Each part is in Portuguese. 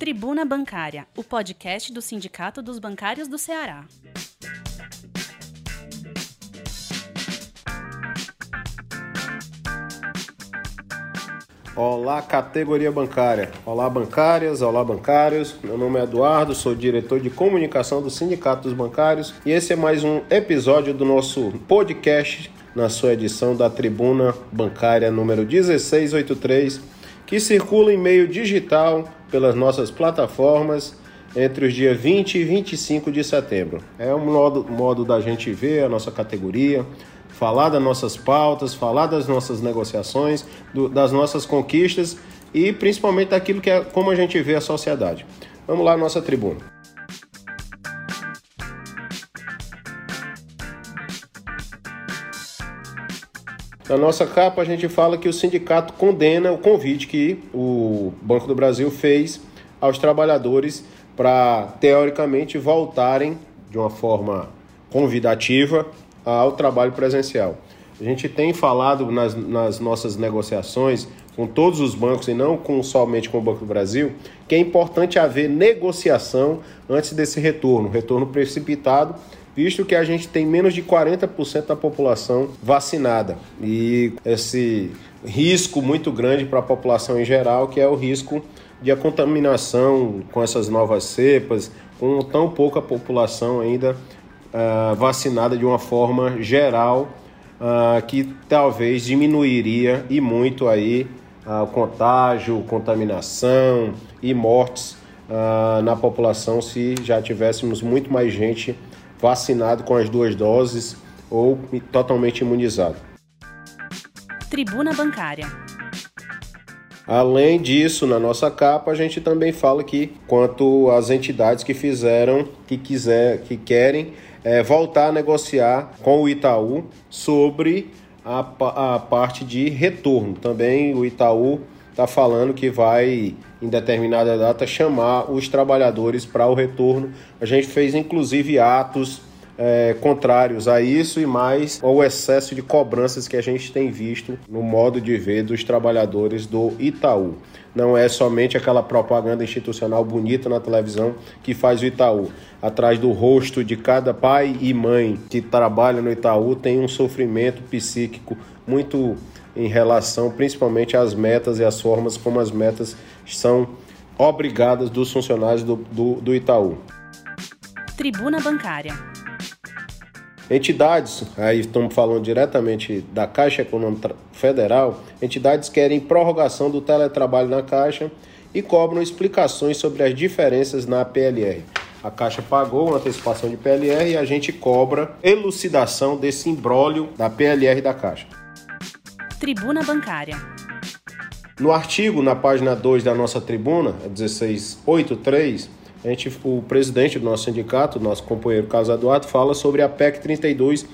Tribuna Bancária, o podcast do Sindicato dos Bancários do Ceará. Olá, categoria bancária. Olá, bancárias, olá, bancários. Meu nome é Eduardo, sou diretor de comunicação do Sindicato dos Bancários e esse é mais um episódio do nosso podcast na sua edição da Tribuna Bancária número 1683, que circula em meio digital pelas nossas plataformas entre os dias 20 e 25 de setembro. É um modo, modo da gente ver a nossa categoria, falar das nossas pautas, falar das nossas negociações, do, das nossas conquistas e principalmente daquilo que é como a gente vê a sociedade. Vamos lá, nossa tribuna. Na nossa capa, a gente fala que o sindicato condena o convite que o Banco do Brasil fez aos trabalhadores para, teoricamente, voltarem de uma forma convidativa ao trabalho presencial. A gente tem falado nas, nas nossas negociações com todos os bancos e não com, somente com o Banco do Brasil, que é importante haver negociação antes desse retorno, retorno precipitado visto que a gente tem menos de 40% da população vacinada e esse risco muito grande para a população em geral, que é o risco de a contaminação com essas novas cepas, com tão pouca população ainda uh, vacinada de uma forma geral, uh, que talvez diminuiria e muito aí uh, contágio, contaminação e mortes na população se já tivéssemos muito mais gente vacinado com as duas doses ou totalmente imunizado. Tribuna Bancária. Além disso, na nossa capa, a gente também fala que quanto às entidades que fizeram, que quiser, que querem é, voltar a negociar com o Itaú sobre a, a parte de retorno. Também o Itaú está falando que vai, em determinada data, chamar os trabalhadores para o retorno. A gente fez inclusive atos é, contrários a isso e mais ao excesso de cobranças que a gente tem visto no modo de ver dos trabalhadores do Itaú. Não é somente aquela propaganda institucional bonita na televisão que faz o Itaú. Atrás do rosto de cada pai e mãe que trabalha no Itaú tem um sofrimento psíquico muito em relação principalmente às metas e às formas como as metas são obrigadas dos funcionários do, do, do Itaú. Tribuna Bancária. Entidades, aí estamos falando diretamente da Caixa Econômica Federal, entidades querem prorrogação do teletrabalho na Caixa e cobram explicações sobre as diferenças na PLR. A Caixa pagou uma antecipação de PLR e a gente cobra elucidação desse imbróglio da PLR da Caixa. Tribuna Bancária. No artigo, na página 2 da nossa tribuna, 1683, a gente, o presidente do nosso sindicato, nosso companheiro Carlos Eduardo, fala sobre a PEC 32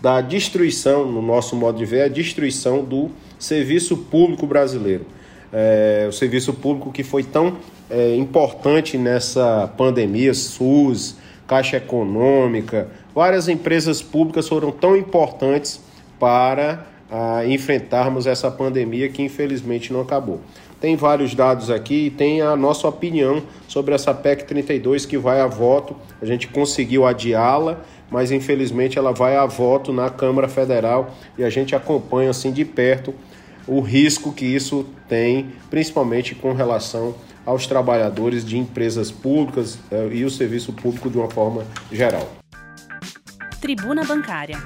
da destruição, no nosso modo de ver, a destruição do serviço público brasileiro. É, o serviço público que foi tão é, importante nessa pandemia, SUS, Caixa Econômica, várias empresas públicas foram tão importantes para a enfrentarmos essa pandemia que infelizmente não acabou. Tem vários dados aqui e tem a nossa opinião sobre essa PEC 32 que vai a voto. A gente conseguiu adiá-la, mas infelizmente ela vai a voto na Câmara Federal e a gente acompanha assim de perto o risco que isso tem, principalmente com relação aos trabalhadores de empresas públicas eh, e o serviço público de uma forma geral. Tribuna Bancária.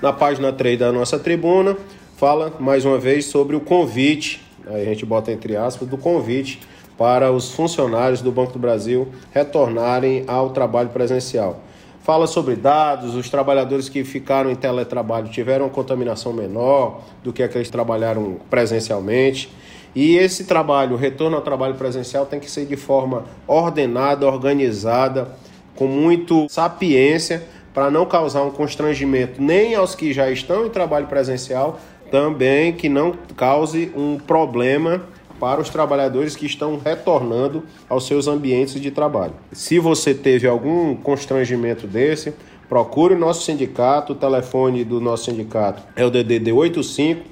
Na página 3 da nossa tribuna, fala mais uma vez sobre o convite, a gente bota entre aspas, do convite para os funcionários do Banco do Brasil retornarem ao trabalho presencial. Fala sobre dados, os trabalhadores que ficaram em teletrabalho tiveram uma contaminação menor do que aqueles que trabalharam presencialmente. E esse trabalho, o retorno ao trabalho presencial, tem que ser de forma ordenada, organizada, com muito sapiência para não causar um constrangimento nem aos que já estão em trabalho presencial, também que não cause um problema para os trabalhadores que estão retornando aos seus ambientes de trabalho. Se você teve algum constrangimento desse, procure o nosso sindicato, o telefone do nosso sindicato é o DDD 85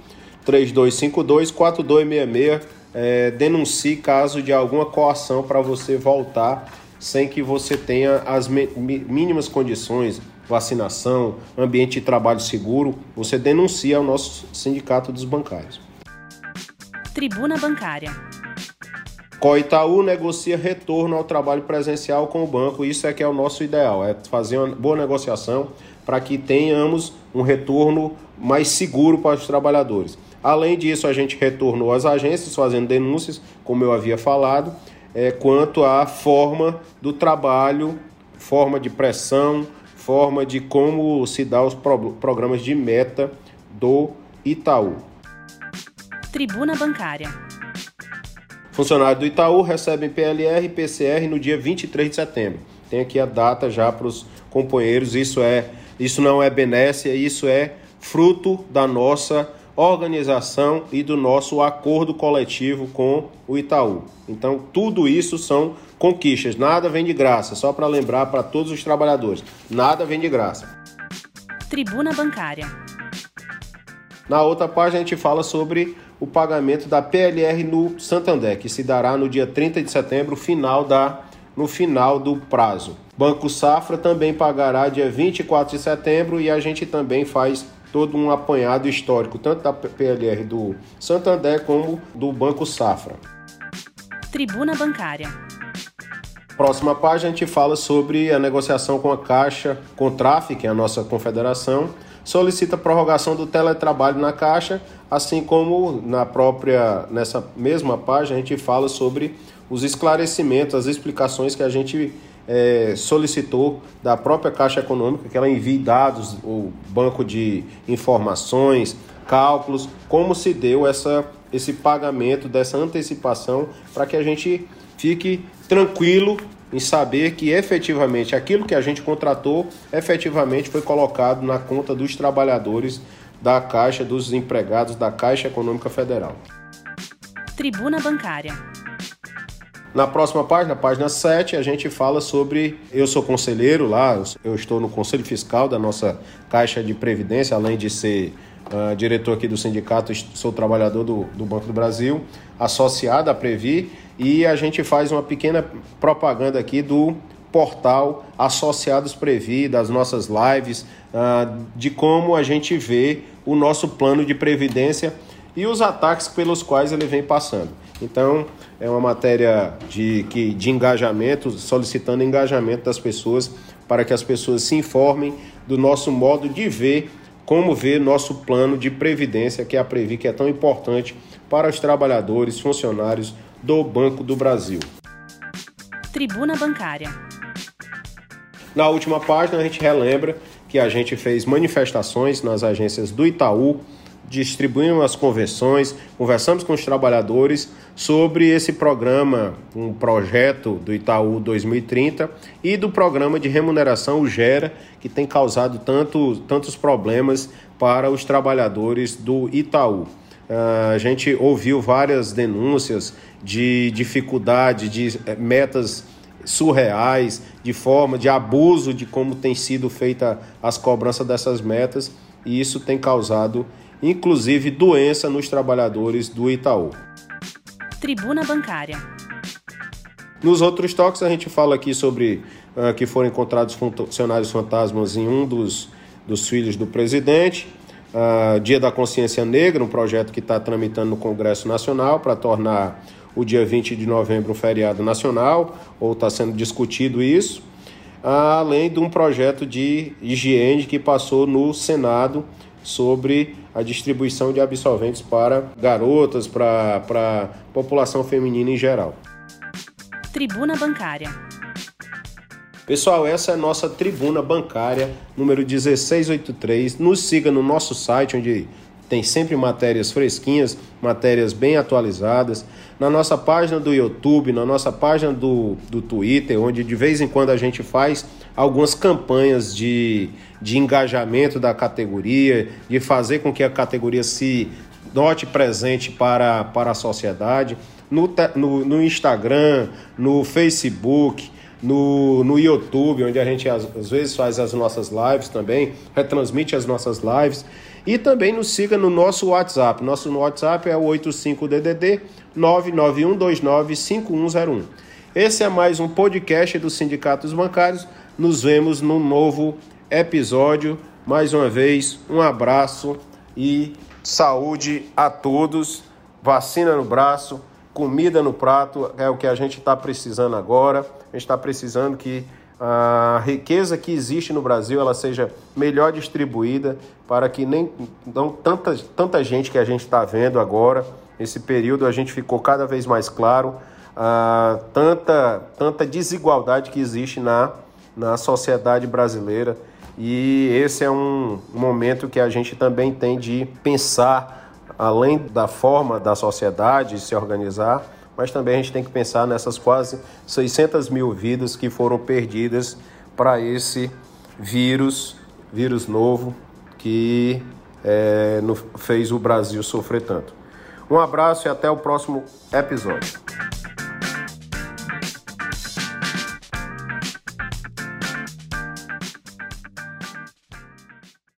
3252 4266. é, denuncie caso de alguma coação para você voltar sem que você tenha as mínimas condições, vacinação, ambiente de trabalho seguro, você denuncia ao nosso sindicato dos bancários. Tribuna Bancária. Coitaú negocia retorno ao trabalho presencial com o banco. Isso é que é o nosso ideal, é fazer uma boa negociação para que tenhamos um retorno mais seguro para os trabalhadores. Além disso, a gente retornou às agências fazendo denúncias, como eu havia falado, é, quanto à forma do trabalho, forma de pressão, forma de como se dá os pro programas de meta do Itaú. Tribuna Bancária. Funcionários do Itaú recebem PLR e PCR no dia 23 de setembro. Tem aqui a data já para os companheiros. Isso é, isso não é benécia, isso é fruto da nossa organização e do nosso acordo coletivo com o Itaú. Então, tudo isso são conquistas, nada vem de graça, só para lembrar para todos os trabalhadores, nada vem de graça. Tribuna Bancária. Na outra página a gente fala sobre o pagamento da PLR no Santander, que se dará no dia 30 de setembro, final da, no final do prazo. Banco Safra também pagará dia 24 de setembro e a gente também faz todo um apanhado histórico, tanto da PLR do Santander como do Banco Safra. Tribuna Bancária. Próxima página a gente fala sobre a negociação com a Caixa, com Traf, que é a nossa confederação, solicita prorrogação do teletrabalho na Caixa, assim como na própria nessa mesma página a gente fala sobre os esclarecimentos, as explicações que a gente é, solicitou da própria Caixa Econômica que ela envie dados, o banco de informações, cálculos, como se deu essa, esse pagamento dessa antecipação para que a gente fique tranquilo em saber que efetivamente aquilo que a gente contratou efetivamente foi colocado na conta dos trabalhadores da Caixa, dos empregados da Caixa Econômica Federal. Tribuna Bancária. Na próxima página, página 7, a gente fala sobre. Eu sou conselheiro lá, eu estou no Conselho Fiscal da nossa Caixa de Previdência, além de ser uh, diretor aqui do sindicato, sou trabalhador do, do Banco do Brasil, associado à Previ, e a gente faz uma pequena propaganda aqui do portal Associados Previ, das nossas lives, uh, de como a gente vê o nosso plano de previdência e os ataques pelos quais ele vem passando. Então, é uma matéria de, que, de engajamento, solicitando engajamento das pessoas para que as pessoas se informem do nosso modo de ver, como ver nosso plano de previdência, que é a Previ, que é tão importante para os trabalhadores, funcionários do Banco do Brasil. Tribuna Bancária. Na última página, a gente relembra que a gente fez manifestações nas agências do Itaú, distribuímos as convenções, conversamos com os trabalhadores sobre esse programa, um projeto do Itaú 2030 e do programa de remuneração o Gera, que tem causado tanto, tantos problemas para os trabalhadores do Itaú. Uh, a gente ouviu várias denúncias de dificuldade, de eh, metas surreais, de forma de abuso de como tem sido feita as cobranças dessas metas, e isso tem causado inclusive doença nos trabalhadores do Itaú. Tribuna Bancária. Nos outros toques, a gente fala aqui sobre uh, que foram encontrados funcionários fantasmas em um dos, dos filhos do presidente. Uh, Dia da Consciência Negra, um projeto que está tramitando no Congresso Nacional para tornar o dia 20 de novembro um feriado nacional, ou está sendo discutido isso, uh, além de um projeto de higiene que passou no Senado sobre a distribuição de absolventes para garotas, para, para população feminina em geral. Tribuna Bancária. Pessoal, essa é a nossa tribuna bancária número 1683. Nos siga no nosso site, onde tem sempre matérias fresquinhas, matérias bem atualizadas. Na nossa página do YouTube, na nossa página do, do Twitter, onde de vez em quando a gente faz algumas campanhas de, de engajamento da categoria, de fazer com que a categoria se note presente para, para a sociedade. No, no, no Instagram, no Facebook, no, no YouTube, onde a gente às, às vezes faz as nossas lives também, retransmite as nossas lives. E também nos siga no nosso WhatsApp. Nosso WhatsApp é o 85DDD 991295101. Esse é mais um podcast dos Sindicatos Bancários. Nos vemos no novo episódio. Mais uma vez, um abraço e saúde a todos. Vacina no braço, comida no prato é o que a gente está precisando agora. A gente está precisando que a riqueza que existe no Brasil ela seja melhor distribuída para que nem não tanta, tanta gente que a gente está vendo agora esse período a gente ficou cada vez mais claro uh, tanta, tanta desigualdade que existe na, na sociedade brasileira. E esse é um momento que a gente também tem de pensar, além da forma da sociedade se organizar, mas também a gente tem que pensar nessas quase 600 mil vidas que foram perdidas para esse vírus, vírus novo, que é, no, fez o Brasil sofrer tanto. Um abraço e até o próximo episódio.